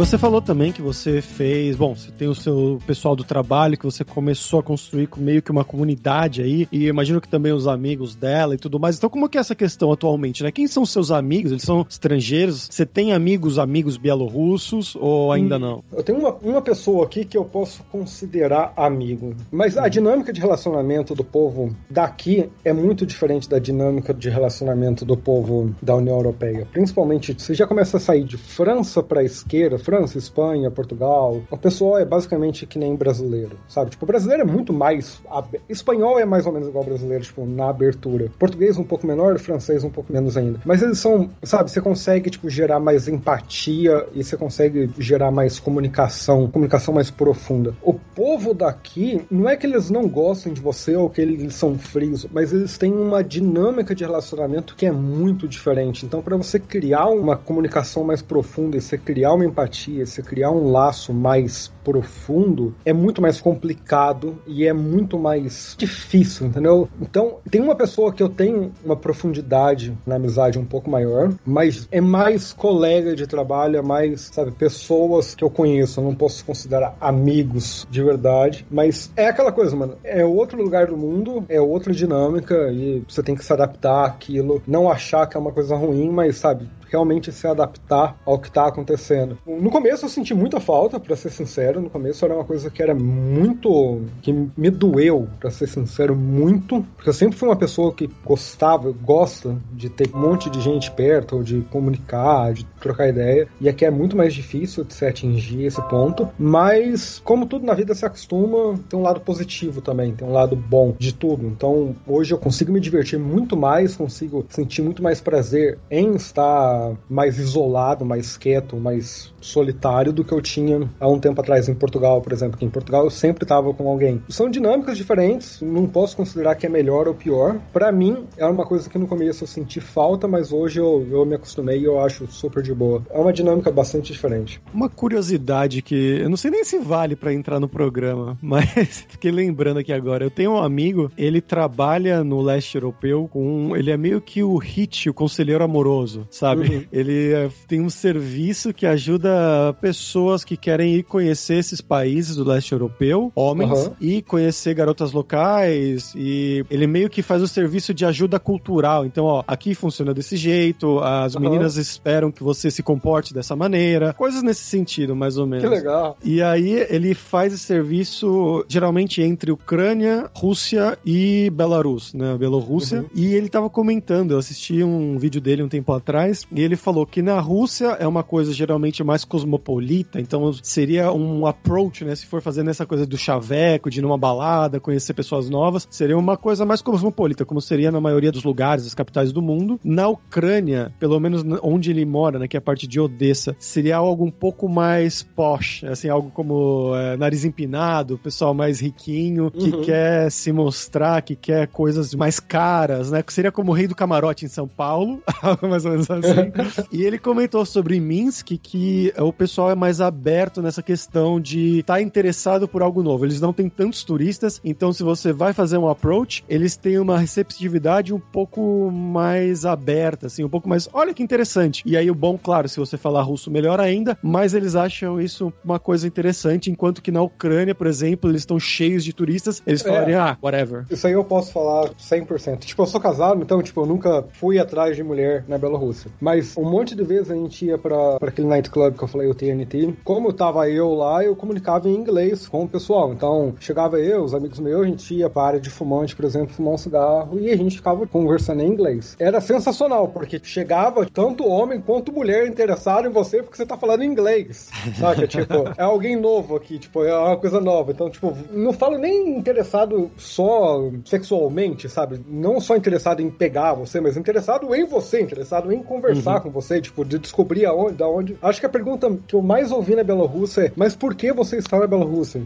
Você falou também que você fez, bom, você tem o seu pessoal do trabalho que você começou a construir com meio que uma comunidade aí, e imagino que também os amigos dela e tudo mais. Então, como que é essa questão atualmente, né? Quem são seus amigos? Eles são estrangeiros? Você tem amigos, amigos bielorrussos ou ainda hum, não? Eu tenho uma, uma pessoa aqui que eu posso considerar amigo, mas a dinâmica de relacionamento do povo daqui é muito diferente da dinâmica de relacionamento do povo da União Europeia. Principalmente, você já começa a sair de França para a esquerda, França, Espanha, Portugal. O pessoal é basicamente que nem brasileiro, sabe? Tipo, o brasileiro é muito mais. Espanhol é mais ou menos igual ao brasileiro, tipo, na abertura. Português um pouco menor, francês um pouco menos ainda. Mas eles são, sabe? Você consegue, tipo, gerar mais empatia e você consegue gerar mais comunicação, comunicação mais profunda. O povo daqui, não é que eles não gostem de você ou que eles são frios, mas eles têm uma dinâmica de relacionamento que é muito diferente. Então, para você criar uma comunicação mais profunda e você criar uma empatia empatia, você criar um laço mais profundo, é muito mais complicado e é muito mais difícil, entendeu? Então, tem uma pessoa que eu tenho uma profundidade na amizade um pouco maior, mas é mais colega de trabalho, é mais, sabe, pessoas que eu conheço, eu não posso considerar amigos de verdade, mas é aquela coisa, mano, é outro lugar do mundo, é outra dinâmica e você tem que se adaptar àquilo, não achar que é uma coisa ruim, mas, sabe, realmente se adaptar ao que está acontecendo. No começo eu senti muita falta, para ser sincero. No começo era uma coisa que era muito. que me doeu, para ser sincero, muito. Porque eu sempre fui uma pessoa que gostava, gosta de ter um monte de gente perto, ou de comunicar, de trocar ideia. E aqui é muito mais difícil de se atingir esse ponto. Mas, como tudo na vida se acostuma, tem um lado positivo também, tem um lado bom de tudo. Então, hoje eu consigo me divertir muito mais, consigo sentir muito mais prazer em estar mais isolado, mais quieto, mais solitário do que eu tinha há um tempo atrás em Portugal, por exemplo. Que em Portugal eu sempre estava com alguém. São dinâmicas diferentes, não posso considerar que é melhor ou pior. Para mim, é uma coisa que no começo eu senti falta, mas hoje eu, eu me acostumei e eu acho super de boa. É uma dinâmica bastante diferente. Uma curiosidade que eu não sei nem se vale para entrar no programa, mas fiquei lembrando aqui agora. Eu tenho um amigo, ele trabalha no leste europeu com. Ele é meio que o hit, o conselheiro amoroso, sabe? Ele é, tem um serviço que ajuda pessoas que querem ir conhecer esses países do leste europeu, homens, uhum. e conhecer garotas locais. E ele meio que faz o serviço de ajuda cultural. Então, ó, aqui funciona desse jeito, as uhum. meninas esperam que você se comporte dessa maneira. Coisas nesse sentido, mais ou menos. Que legal. E aí ele faz esse serviço geralmente entre Ucrânia, Rússia e Belarus, né? Bielorrússia. Uhum. E ele tava comentando, eu assisti um vídeo dele um tempo atrás, e ele falou que na Rússia é uma coisa geralmente mais cosmopolita, então seria um approach, né? Se for fazendo essa coisa do chaveco, de ir numa balada, conhecer pessoas novas, seria uma coisa mais cosmopolita, como seria na maioria dos lugares, das capitais do mundo. Na Ucrânia, pelo menos onde ele mora, né, que é a parte de Odessa, seria algo um pouco mais posh, assim, algo como é, nariz empinado, pessoal mais riquinho, que uhum. quer se mostrar, que quer coisas mais caras, né? Seria como o rei do camarote em São Paulo, algo mais ou menos assim. E ele comentou sobre Minsk que o pessoal é mais aberto nessa questão de estar tá interessado por algo novo. Eles não têm tantos turistas, então se você vai fazer um approach, eles têm uma receptividade um pouco mais aberta, assim, um pouco mais, olha que interessante. E aí o bom, claro, se você falar russo, melhor ainda, mas eles acham isso uma coisa interessante, enquanto que na Ucrânia, por exemplo, eles estão cheios de turistas, eles falarem, é, ah, whatever. Isso aí eu posso falar 100%. Tipo, eu sou casado, então, tipo, eu nunca fui atrás de mulher na Bielorrússia. Mas um monte de vezes a gente ia pra, pra aquele nightclub que eu falei, o TNT. Como tava eu lá, eu comunicava em inglês com o pessoal. Então, chegava eu, os amigos meus, a gente ia para a área de fumante, por exemplo, fumar um cigarro e a gente ficava conversando em inglês. Era sensacional, porque chegava tanto homem quanto mulher interessado em você porque você tá falando inglês. Sabe? tipo, é alguém novo aqui, tipo, é uma coisa nova. Então, tipo, não falo nem interessado só sexualmente, sabe? Não só interessado em pegar você, mas interessado em você, interessado em conversar uhum. com você, tipo, de descobrir aonde, da onde. Acho que a pergunta que eu mais ouvi na Bielorrússia é: mas por que você está na Bielorrússia?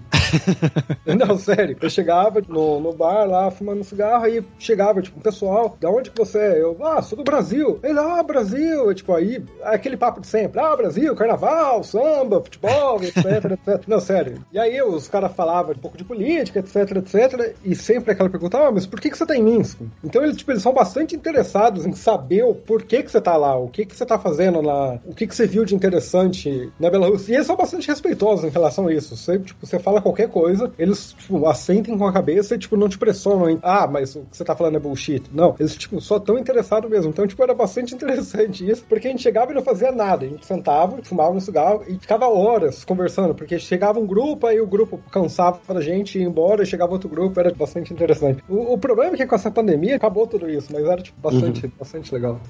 Não, sério. Eu chegava no, no bar lá, fumando cigarro, aí chegava, tipo, pessoal, da onde que você é? Eu, ah, sou do Brasil. Ele, ah, Brasil. E, tipo, aí, aquele papo de sempre. Ah, Brasil, carnaval, samba, futebol, etc, etc. Não, sério. E aí os caras falavam um pouco de política, etc, etc. E sempre aquela pergunta, ah, mas por que, que você tá em Minsk? Então, eles, tipo, eles são bastante interessados em saber o porquê que você tá lá, o que que você tá fazendo lá, o que que você viu de interessante na Belarus. E eles são bastante respeitosos em relação a isso. Você, tipo, você fala qualquer coisa, eles, tipo, assentem com a cabeça e, tipo, não te pressionam em, ah, mas o que você tá falando é bullshit. Não, eles, tipo, só tão interessados mesmo. Então, tipo, era bastante interessante isso, porque a gente chegava e não fazia nada. A gente sentava, fumava um cigarro e ficava horas conversando, porque chegava um grupo, aí o grupo cansava da gente, ia embora, e chegava outro grupo, era bastante interessante. O, o problema é que com essa pandemia acabou tudo isso, mas era, tipo, bastante, uhum. bastante legal.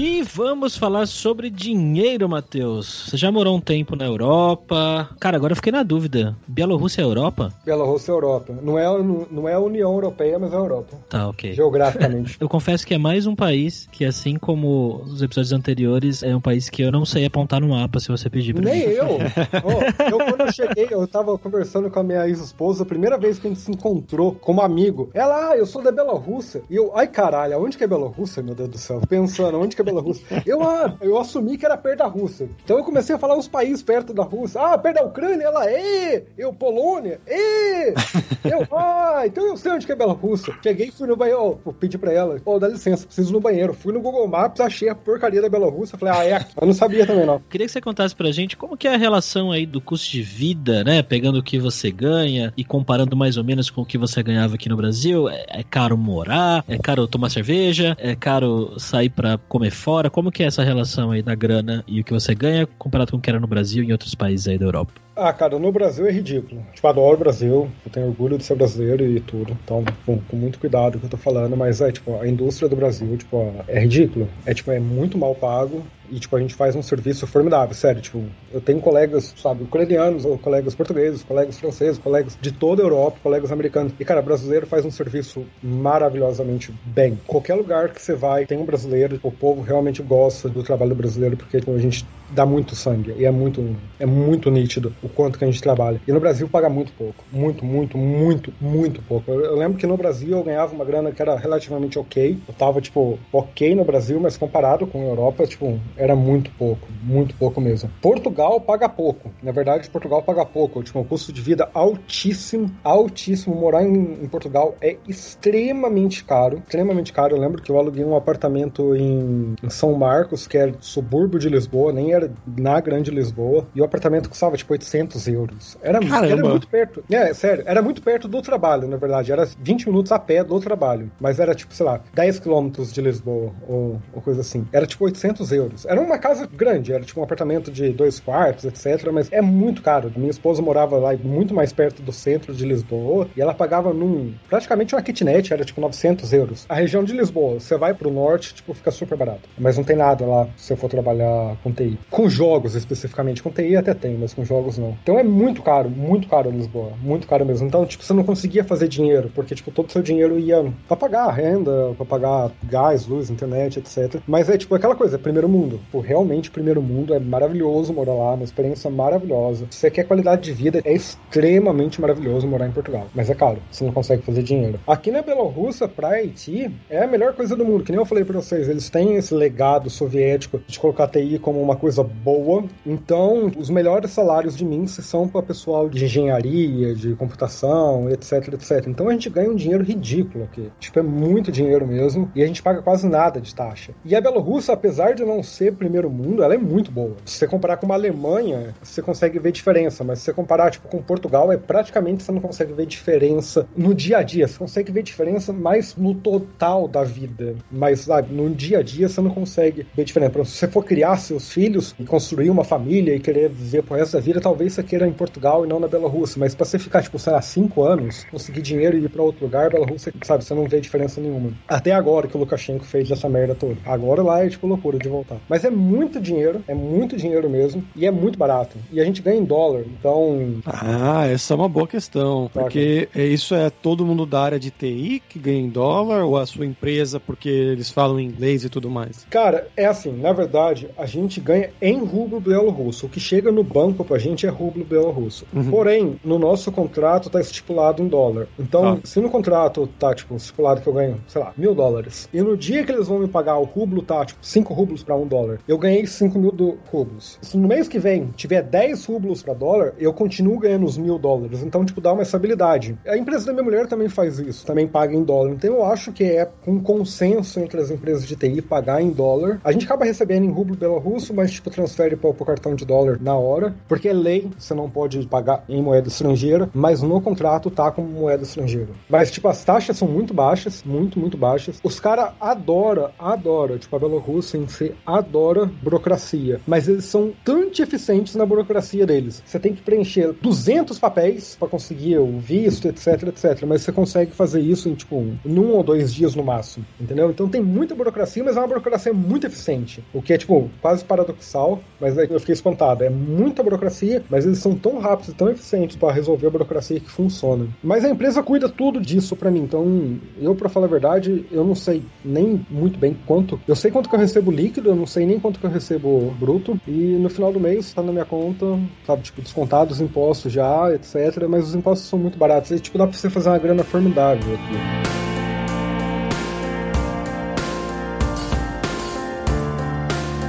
E vamos falar sobre dinheiro, Matheus. Você já morou um tempo na Europa. Cara, agora eu fiquei na dúvida. Bielorrússia é Europa? Bielorrússia é Europa. Não é, não é a União Europeia, mas é a Europa. Tá, ok. Geograficamente. eu confesso que é mais um país que, assim como os episódios anteriores, é um país que eu não sei apontar no mapa se você pedir pra Nem mim. eu. oh, eu, quando eu cheguei, eu tava conversando com a minha ex-esposa, a primeira vez que a gente se encontrou como amigo. Ela, ah, eu sou da Bielorrússia. E eu, ai caralho, aonde que é Bielorrússia, meu Deus do céu? Pensando, onde que é Bielorrússia? Eu, ah, eu assumi que era perto da Rússia. Então eu comecei a falar uns países perto da Rússia. Ah, perto da Ucrânia, ela, é. Eu, Polônia, é. Eu, ah, então eu sei onde que é Bielorrússia. Cheguei e fui no banheiro, oh, pedi pra ela, oh, dá licença, preciso ir no banheiro. Fui no Google Maps, achei a porcaria da Bielorrússia. Falei, ah, é aqui. Eu não sabia também, não. Queria que você contasse pra gente como que é a relação aí do custo de vida, né? Pegando o que você ganha e comparando mais ou menos com o que você ganhava aqui no Brasil. É, é caro morar? É caro tomar cerveja? É caro sair pra comer fora? Como que é essa relação aí da grana e o que você ganha comparado com o que era no Brasil e em outros países aí da Europa? Ah, cara, no Brasil é ridículo. Tipo, adoro o Brasil, eu tenho orgulho de ser brasileiro e tudo. Então, com, com muito cuidado que eu tô falando, mas é, tipo, a indústria do Brasil, tipo, é ridículo. É, tipo, é muito mal pago e, tipo, a gente faz um serviço formidável, sério. Tipo, eu tenho colegas, sabe, ucranianos, colegas portugueses, colegas franceses, colegas de toda a Europa, colegas americanos. E, cara, brasileiro faz um serviço maravilhosamente bem. Qualquer lugar que você vai, tem um brasileiro, o povo realmente gosta do trabalho brasileiro, porque tipo, a gente dá muito sangue e é muito, é muito nítido o quanto que a gente trabalha. E no Brasil paga muito pouco. Muito, muito, muito, muito pouco. Eu, eu lembro que no Brasil eu ganhava uma grana que era relativamente ok. Eu tava, tipo, ok no Brasil, mas comparado com a Europa, tipo, era muito pouco. Muito pouco mesmo. Portugal paga pouco. Na verdade, Portugal paga pouco. Tipo, um custo de vida altíssimo, altíssimo. Morar em, em Portugal é extremamente caro. Extremamente caro. Eu lembro que eu aluguei um apartamento em, em São Marcos, que é subúrbio de Lisboa, nem era na Grande Lisboa, e o apartamento custava tipo 800 euros. Era, era muito perto. É, sério, era muito perto do trabalho, na verdade. Era 20 minutos a pé do trabalho. Mas era tipo, sei lá, 10 quilômetros de Lisboa, ou, ou, coisa assim. Era tipo 800 euros. Era uma casa grande, era tipo um apartamento de dois quartos, etc. Mas é muito caro. Minha esposa morava lá muito mais perto do centro de Lisboa, e ela pagava num. praticamente uma kitnet, era tipo 900 euros. A região de Lisboa, você vai pro norte, tipo, fica super barato. Mas não tem nada lá se você for trabalhar com TI. Com jogos especificamente. Com TI até tem, mas com jogos não. Então é muito caro, muito caro Lisboa. Muito caro mesmo. Então, tipo, você não conseguia fazer dinheiro, porque, tipo, todo o seu dinheiro ia pra pagar a renda, pra pagar gás, luz, internet, etc. Mas é, tipo, aquela coisa, é primeiro mundo. Pô, realmente, primeiro mundo é maravilhoso morar lá, uma experiência maravilhosa. Se você quer qualidade de vida, é extremamente maravilhoso morar em Portugal. Mas é caro, você não consegue fazer dinheiro. Aqui na Bielorrússia, pra Haiti, é a melhor coisa do mundo. Que nem eu falei pra vocês, eles têm esse legado soviético de colocar a TI como uma coisa boa. Então, os melhores salários de Minsk são para pessoal de engenharia, de computação, etc, etc. Então a gente ganha um dinheiro ridículo aqui. Tipo, é muito dinheiro mesmo. E a gente paga quase nada de taxa. E a Bielorrússia, apesar de não ser primeiro mundo, ela é muito boa. Se você comparar com uma Alemanha, você consegue ver diferença. Mas se você comparar, tipo, com Portugal, é praticamente você não consegue ver diferença no dia a dia. Você consegue ver diferença mais no total da vida. Mas, sabe, no dia a dia você não consegue ver diferença. Se você for criar seus filhos, construir uma família e querer viver pro resto da vida, talvez você queira em Portugal e não na Bielorrússia. Mas pra você ficar, tipo, sei lá, cinco anos, conseguir dinheiro e ir pra outro lugar, Bielorrússia, sabe, você não vê diferença nenhuma. Até agora que o Lukashenko fez essa merda toda. Agora lá é, tipo, loucura de voltar. Mas é muito dinheiro, é muito dinheiro mesmo, e é muito barato. E a gente ganha em dólar, então... Ah, essa é uma boa questão, porque é isso é todo mundo da área de TI que ganha em dólar, ou a sua empresa porque eles falam inglês e tudo mais? Cara, é assim, na verdade, a gente ganha em rublo bielorrusso. O que chega no banco pra gente é rublo bielorrusso. Uhum. Porém, no nosso contrato tá estipulado em dólar. Então, Ah. se no contrato tá, tipo, estipulado que eu ganho, sei lá, mil dólares, e no dia que eles vão me pagar o rublo tá, tipo, 5 rublos pra um dólar, eu ganhei 5 mil do- rublos. Se no mês que vem tiver 10 rublos pra dólar, eu continuo ganhando os mil dólares. Então, tipo, dá uma estabilidade. A empresa da minha mulher também faz isso, também paga em dólar. Então, eu acho que é um consenso entre as empresas de TI pagar em dólar. A gente acaba recebendo em rublo bielorrusso, mas, tipo, transfere para o cartão de dólar na hora, porque é lei, você não pode pagar em moeda estrangeira, mas no contrato tá como moeda estrangeira. Mas, tipo, as taxas são muito baixas, muito, muito baixas. Os caras adoram, adoram, tipo, a Bielorrússia em si adora burocracia, mas eles são tanto eficientes na burocracia deles. Você tem que preencher 200 papéis para conseguir o visto, etc, etc, mas você consegue fazer isso em, tipo, um, ou dois dias no máximo, entendeu? Então tem muita burocracia, mas é uma burocracia muito eficiente, o que é, tipo, quase paradoxal, mas aí eu fiquei espantado. É muita burocracia, mas eles são tão rápidos e tão eficientes para resolver a burocracia que funciona. Mas a empresa cuida tudo disso para mim, então eu, para falar a verdade, eu não sei nem muito bem quanto. Eu sei quanto que eu recebo líquido, eu não sei nem quanto que eu recebo bruto, e no final do mês tá na minha conta, sabe, tipo, descontados os impostos já, etc. Mas os impostos são muito baratos, e tipo, dá pra você fazer uma grana formidável aqui.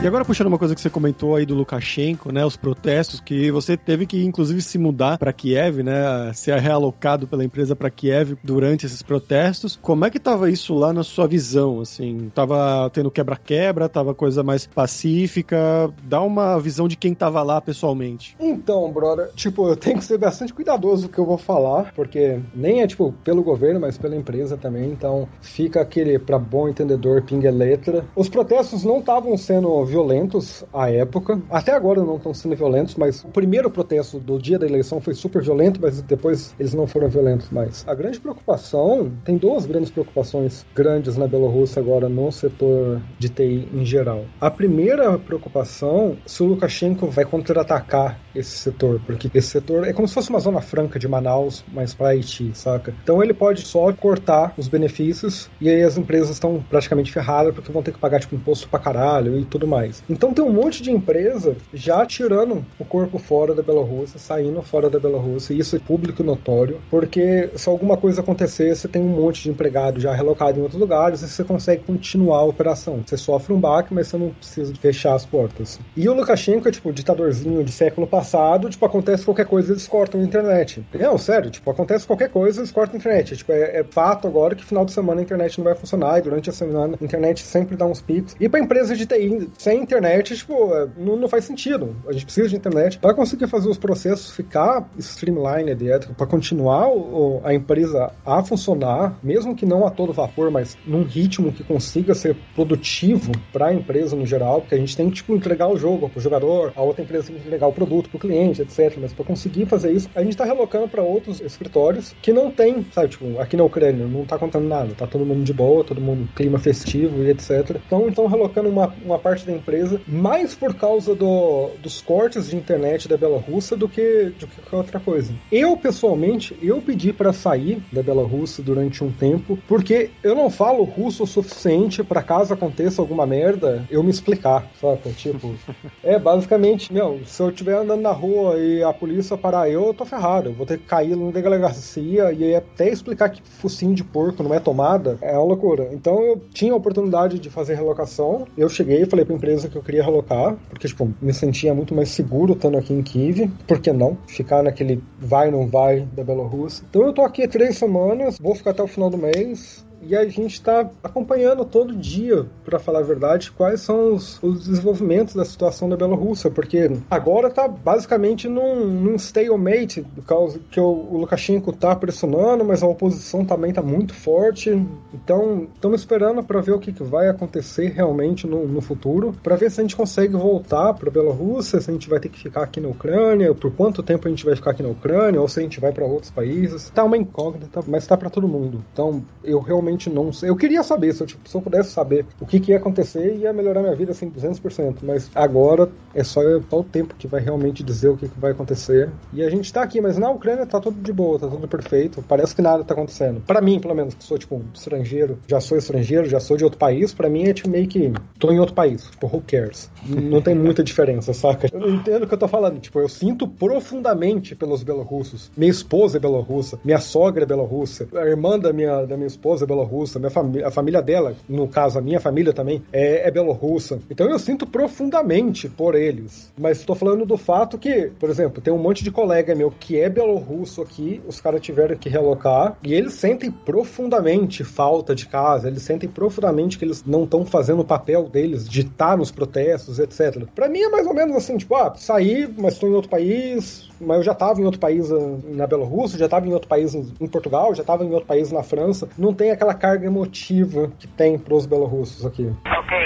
E agora puxando uma coisa que você comentou aí do Lukashenko, né, os protestos que você teve que inclusive se mudar para Kiev, né, ser realocado pela empresa para Kiev durante esses protestos. Como é que tava isso lá na sua visão, assim? Tava tendo quebra-quebra, tava coisa mais pacífica? Dá uma visão de quem tava lá pessoalmente. Então, brother, tipo, eu tenho que ser bastante cuidadoso com o que eu vou falar, porque nem é, tipo, pelo governo, mas pela empresa também, então fica aquele, pra bom entendedor, pinga letra. Os protestos não estavam sendo violentos à época, até agora não estão sendo violentos, mas o primeiro protesto do dia da eleição foi super violento, mas depois eles não foram violentos mais. A grande preocupação, tem duas grandes preocupações grandes na Bielorrússia agora no setor de TI em geral. A primeira preocupação, se o Lukashenko vai contra-atacar esse setor, porque esse setor é como se fosse uma zona franca de Manaus, mas para Haiti, saca? Então ele pode só cortar os benefícios e aí as empresas estão praticamente ferradas porque vão ter que pagar tipo imposto pra caralho e tudo mais. Então tem um monte de empresa já tirando o corpo fora da Bielorrússia, saindo fora da Bielorrússia, e isso é público notório, porque se alguma coisa acontecer, você tem um monte de empregado já relocado em outros lugares e você consegue continuar a operação. Você sofre um baque, mas você não precisa fechar as portas. E o Lukashenko é tipo ditadorzinho de século passado, tipo, acontece qualquer coisa, eles cortam a internet. Não, sério, tipo, acontece qualquer coisa, eles cortam a internet. Tipo, é, é fato agora que final de semana a internet não vai funcionar e durante a semana a internet sempre dá uns picos. E para empresas de TI sem internet, tipo, é, não, não faz sentido. A gente precisa de internet para conseguir fazer os processos ficar streamlined, para continuar o, a empresa a funcionar, mesmo que não a todo vapor, mas num ritmo que consiga ser produtivo para a empresa no geral, porque a gente tem que tipo entregar o jogo pro jogador, a outra empresa tem que entregar o produto pro cliente, etc. Mas para conseguir fazer isso, a gente tá relocando para outros escritórios que não tem, sabe, tipo, aqui na Ucrânia não tá contando nada, tá todo mundo de boa, todo mundo clima festivo e etc. Então, então relocando uma, uma parte da empresa mais por causa do, dos cortes de internet da Bielorrússia do que, do que outra coisa. Eu, pessoalmente, eu pedi para sair da Bielorrússia durante um tempo, porque eu não falo russo o suficiente para caso aconteça alguma merda, eu me explicar, saca? Tipo, é basicamente, meu, se eu estiver andando na rua e a polícia parar eu, eu tô ferrado. Eu vou ter que cair na delegacia e aí até explicar que focinho de porco não é tomada, é uma loucura. Então eu tinha a oportunidade de fazer relocação, eu cheguei e falei pra empresa que eu queria relocar, porque, tipo, me sentia muito mais seguro estando aqui em Kiev. Por que não? Ficar naquele vai, não vai da Bielorrússia. Então eu tô aqui há três semanas, vou ficar até o final do mês. E a gente está acompanhando todo dia, para falar a verdade, quais são os, os, desenvolvimentos da situação da Bielorrússia, porque agora está basicamente num, num stalemate, por causa que o, o Lukashenko está pressionando, mas a oposição também está muito forte. Então, estamos esperando para ver o que, que, vai acontecer realmente no, no futuro, para ver se a gente consegue voltar para a Bielorrússia, se a gente vai ter que ficar aqui na Ucrânia, por quanto tempo a gente vai ficar aqui na Ucrânia, ou se a gente vai para outros países. Tá uma incógnita, mas está para todo mundo. Então, eu realmente realmente não sei. Eu queria saber, se eu, tipo, se eu pudesse saber o que, que ia acontecer, ia melhorar minha vida assim 200%. Mas agora é só, só o tempo que vai realmente dizer o que, que vai acontecer. E a gente tá aqui, mas na Ucrânia tá tudo de boa, tá tudo perfeito. Parece que nada tá acontecendo. Para mim, pelo menos, que sou tipo um estrangeiro, já sou estrangeiro, já sou de outro país, para mim é tipo meio que tô em outro país. Tipo, who cares? Não tem muita diferença, saca? Eu não entendo o que eu tô falando. Tipo, eu sinto profundamente pelos belorussos. Minha esposa é belorrussa, minha sogra é belorrussa, a irmã da minha, da minha esposa é belorrussa, minha fami a família dela, no caso, a minha família também, é, é belorrussa. Então eu sinto profundamente por eles. Mas estou falando do fato que, por exemplo, tem um monte de colega meu que é belorrusso aqui, os caras tiveram que relocar, e eles sentem profundamente falta de casa, eles sentem profundamente que eles não estão fazendo o papel deles de estar nos protestos, etc. Para mim é mais ou menos assim, tipo, ah, saí, mas estou em outro país, mas eu já estava em outro país ah, na Bielorrússia, já estava em outro país em Portugal, já estava em outro país na França. Não tem aquela carga emotiva que tem pros belorussos aqui. Okay,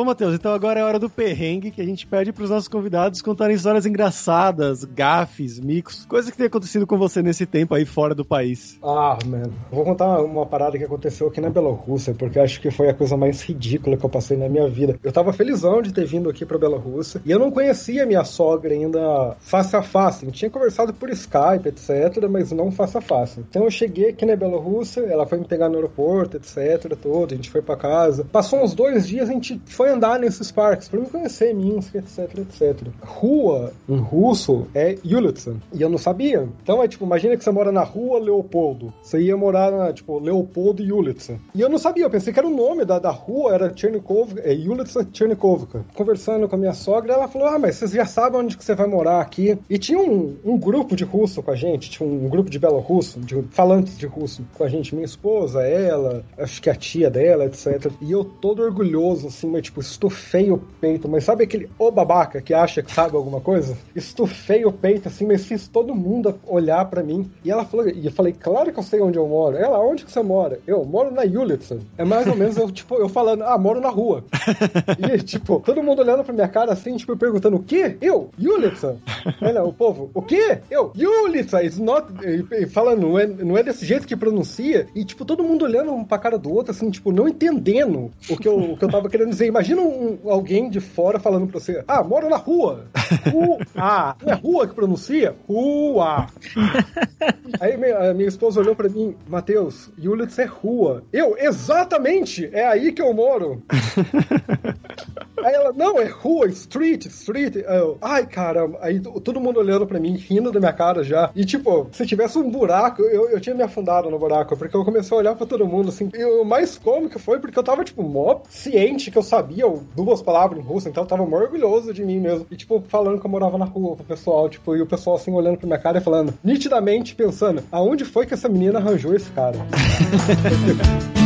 Bom, Matheus, então agora é hora do perrengue que a gente pede pros nossos convidados contarem histórias engraçadas, gafes, micos, coisas que tem acontecido com você nesse tempo aí fora do país. Ah, mano. Vou contar uma parada que aconteceu aqui na Bielorrússia, porque acho que foi a coisa mais ridícula que eu passei na minha vida. Eu tava felizão de ter vindo aqui pra Bielorrússia e eu não conhecia minha sogra ainda face a face. Gente tinha conversado por Skype, etc., mas não face a face. Então eu cheguei aqui na Bielorrússia, ela foi me pegar no aeroporto, etc., todo, a gente foi pra casa. Passou uns dois dias, a gente foi andar nesses parques pra me conhecer Minsk, etc, etc. Rua, em russo, é Ulitsa. E eu não sabia. Então é tipo, imagina que você mora na rua Leopoldo. Você ia morar na, tipo, Leopoldo e Ulitsa. E eu não sabia, eu pensei que era o nome da, da rua, era Chernikovka, é Ulitsa Chernikovka. Conversando com a minha sogra, ela falou, ah, mas vocês já sabem onde que você vai morar aqui. E tinha um, um grupo de russo com a gente, tinha um grupo de belorrusso, de falantes de russo com a gente, minha esposa, ela, acho que a tia dela, etc. E eu todo orgulhoso, assim, mas tipo, estufei o peito, mas sabe aquele ô babaca que acha que sabe alguma coisa? Estufei o peito, assim, mas fiz todo mundo olhar pra mim. E ela falou, e eu falei, claro que eu sei onde eu moro. Ela, onde que você mora? Eu moro na Ulitsa. É mais ou menos eu, tipo, eu falando, ah, moro na rua. e, tipo, todo mundo olhando pra minha cara assim, tipo, perguntando, o quê? Eu? Ulitsa? Olha, o povo, o quê? Eu? Ulitsa, it's not... E, e falando, não é, não é desse jeito que pronuncia. E, tipo, todo mundo olhando um pra cara do outro, assim, tipo, não entendendo o que eu, o que eu tava querendo dizer. Imagina um, alguém de fora falando pra você, ah, moro na rua. Rua. Não é rua que pronuncia? Rua. Aí minha, a minha esposa olhou pra mim, Matheus, Yulitz é rua. Eu, exatamente, é aí que eu moro. Aí ela, não, é rua, street, street. Aí Eu, ai, caramba. Aí todo mundo olhando pra mim, rindo da minha cara já. E tipo, se tivesse um buraco, eu, eu tinha me afundado no buraco, porque eu comecei a olhar pra todo mundo, assim. E o mais cômico foi porque eu tava, tipo, mó ciente que eu sabia duas palavras em russo, então eu tava mó orgulhoso de mim mesmo. E, tipo, falando que eu morava na rua pro pessoal, tipo, e o pessoal, assim, olhando pra minha cara e falando, nitidamente pensando, aonde foi que essa menina arranjou esse cara?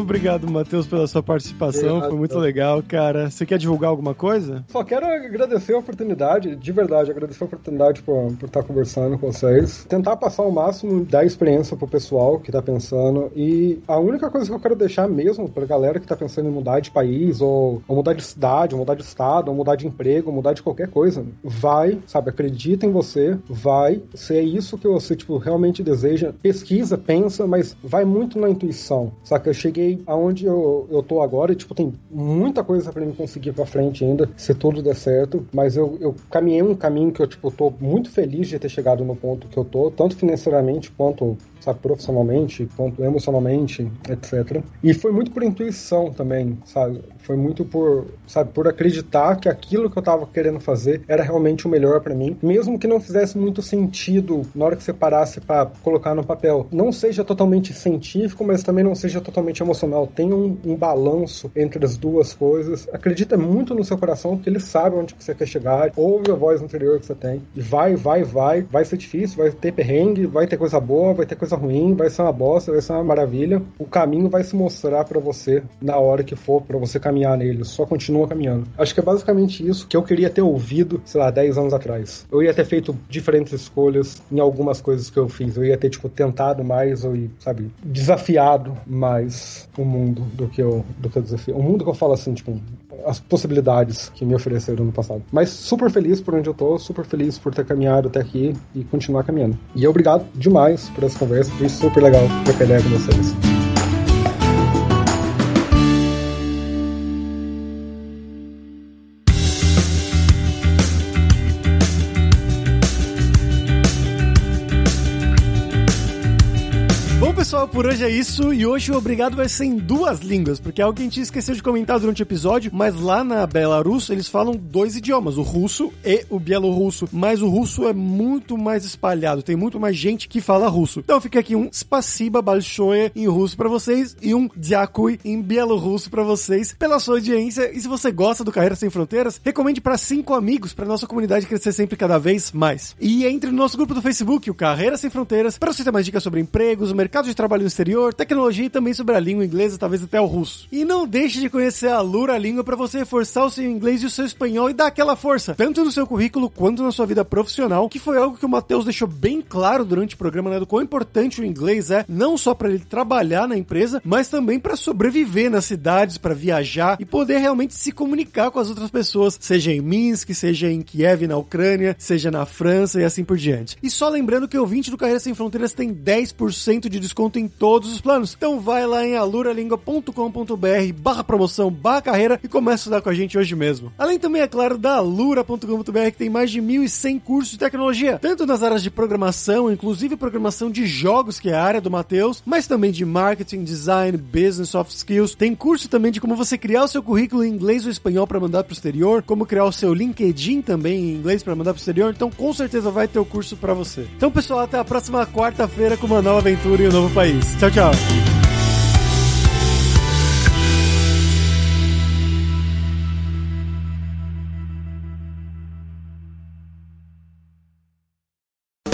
obrigado, Matheus, pela sua participação. Foi muito legal, cara. Você quer divulgar alguma coisa? Só quero agradecer a oportunidade, de verdade, agradecer a oportunidade por, por estar conversando com vocês. Tentar passar o máximo da experiência pro pessoal que tá pensando. E a única coisa que eu quero deixar mesmo pra galera que tá pensando em mudar de país, ou, ou mudar de cidade, ou mudar de estado, ou mudar de emprego, ou mudar de qualquer coisa, vai, sabe, acredita em você, vai, se é isso que você, tipo, realmente deseja, pesquisa, pensa, mas vai muito na intuição, saca? Eu cheguei aonde eu, eu tô agora e, tipo, tem muita coisa pra mim conseguir pra frente ainda, se tudo der certo, mas eu, eu caminhei um caminho que eu, tipo, tô muito feliz de ter chegado no ponto que eu tô, tanto financeiramente quanto sabe, profissionalmente, quanto emocionalmente, etc. E foi muito por intuição também, sabe? Foi muito por, sabe, por acreditar que aquilo que eu tava querendo fazer era realmente o melhor para mim, mesmo que não fizesse muito sentido na hora que você parasse para colocar no papel. Não seja totalmente científico, mas também não seja totalmente emocional. Tenha um, um balanço entre as duas coisas. Acredita muito no seu coração, que ele sabe onde você quer chegar. Ouve a voz interior que você tem. E vai, vai, vai. Vai ser difícil, vai ter perrengue, vai ter coisa boa, vai ter coisa ruim, vai ser uma bosta, vai ser uma maravilha. O caminho vai se mostrar para você na hora que for para você caminhar nele. Só continua caminhando. Acho que é basicamente isso que eu queria ter ouvido, sei lá, 10 anos atrás. Eu ia ter feito diferentes escolhas em algumas coisas que eu fiz. Eu ia ter, tipo, tentado mais ou, sabe, desafiado mais. o mundo do que eu, do que o desafio. O mundo que eu falo assim, tipo, as possibilidades que me ofereceram no passado. Mas super feliz por onde eu tô, super feliz por ter caminhado até aqui e continuar caminhando. E obrigado demais por essa conversa, foi super legal trocar ideia com vocês. por hoje é isso. E hoje o obrigado vai ser em duas línguas, porque é algo que a gente esqueceu de comentar durante o episódio, mas lá na Belarus eles falam dois idiomas, o russo e o bielorrusso. Mas o russo é muito mais espalhado, tem muito mais gente que fala russo. Então fica aqui um spasiba balshoe em russo para vocês e um dziakui em bielorrusso para vocês pela sua audiência. E se você gosta do Carreira Sem Fronteiras, recomende para cinco amigos para nossa comunidade crescer sempre cada vez mais. E entre no nosso grupo do Facebook, o Carreira Sem Fronteiras, para você ter mais dicas sobre empregos, o mercado de trabalho no exterior, tecnologia e também sobre a língua inglesa, talvez até o russo. E não deixe de conhecer a Lura Língua para você reforçar o seu inglês e o seu espanhol e dar aquela força, tanto no seu currículo quanto na sua vida profissional, que foi algo que o Matheus deixou bem claro durante o programa, né, do quão importante o inglês é, não só para ele trabalhar na empresa, mas também para sobreviver nas cidades, para viajar e poder realmente se comunicar com as outras pessoas, seja em Minsk, seja em Kiev, na Ucrânia, seja na França e assim por diante. E só lembrando que o 20 do Carreira Sem Fronteiras tem 10% de desconto em todos os planos. Então vai lá em aluralingua.com.br barra promoção, barra carreira e começa a estudar com a gente hoje mesmo. Além também, é claro, da alura.com.br que tem mais de 1.100 cursos de tecnologia, tanto nas áreas de programação, inclusive programação de jogos, que é a área do Matheus, mas também de marketing, design, business, soft skills. Tem curso também de como você criar o seu currículo em inglês ou espanhol para mandar para o exterior, como criar o seu LinkedIn também em inglês para mandar para o exterior. Então, com certeza vai ter o curso para você. Então, pessoal, até a próxima quarta-feira com uma nova aventura em um novo país. Tchau, tchau.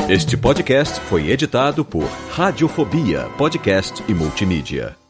Este podcast foi editado por Radiofobia, podcast e multimídia.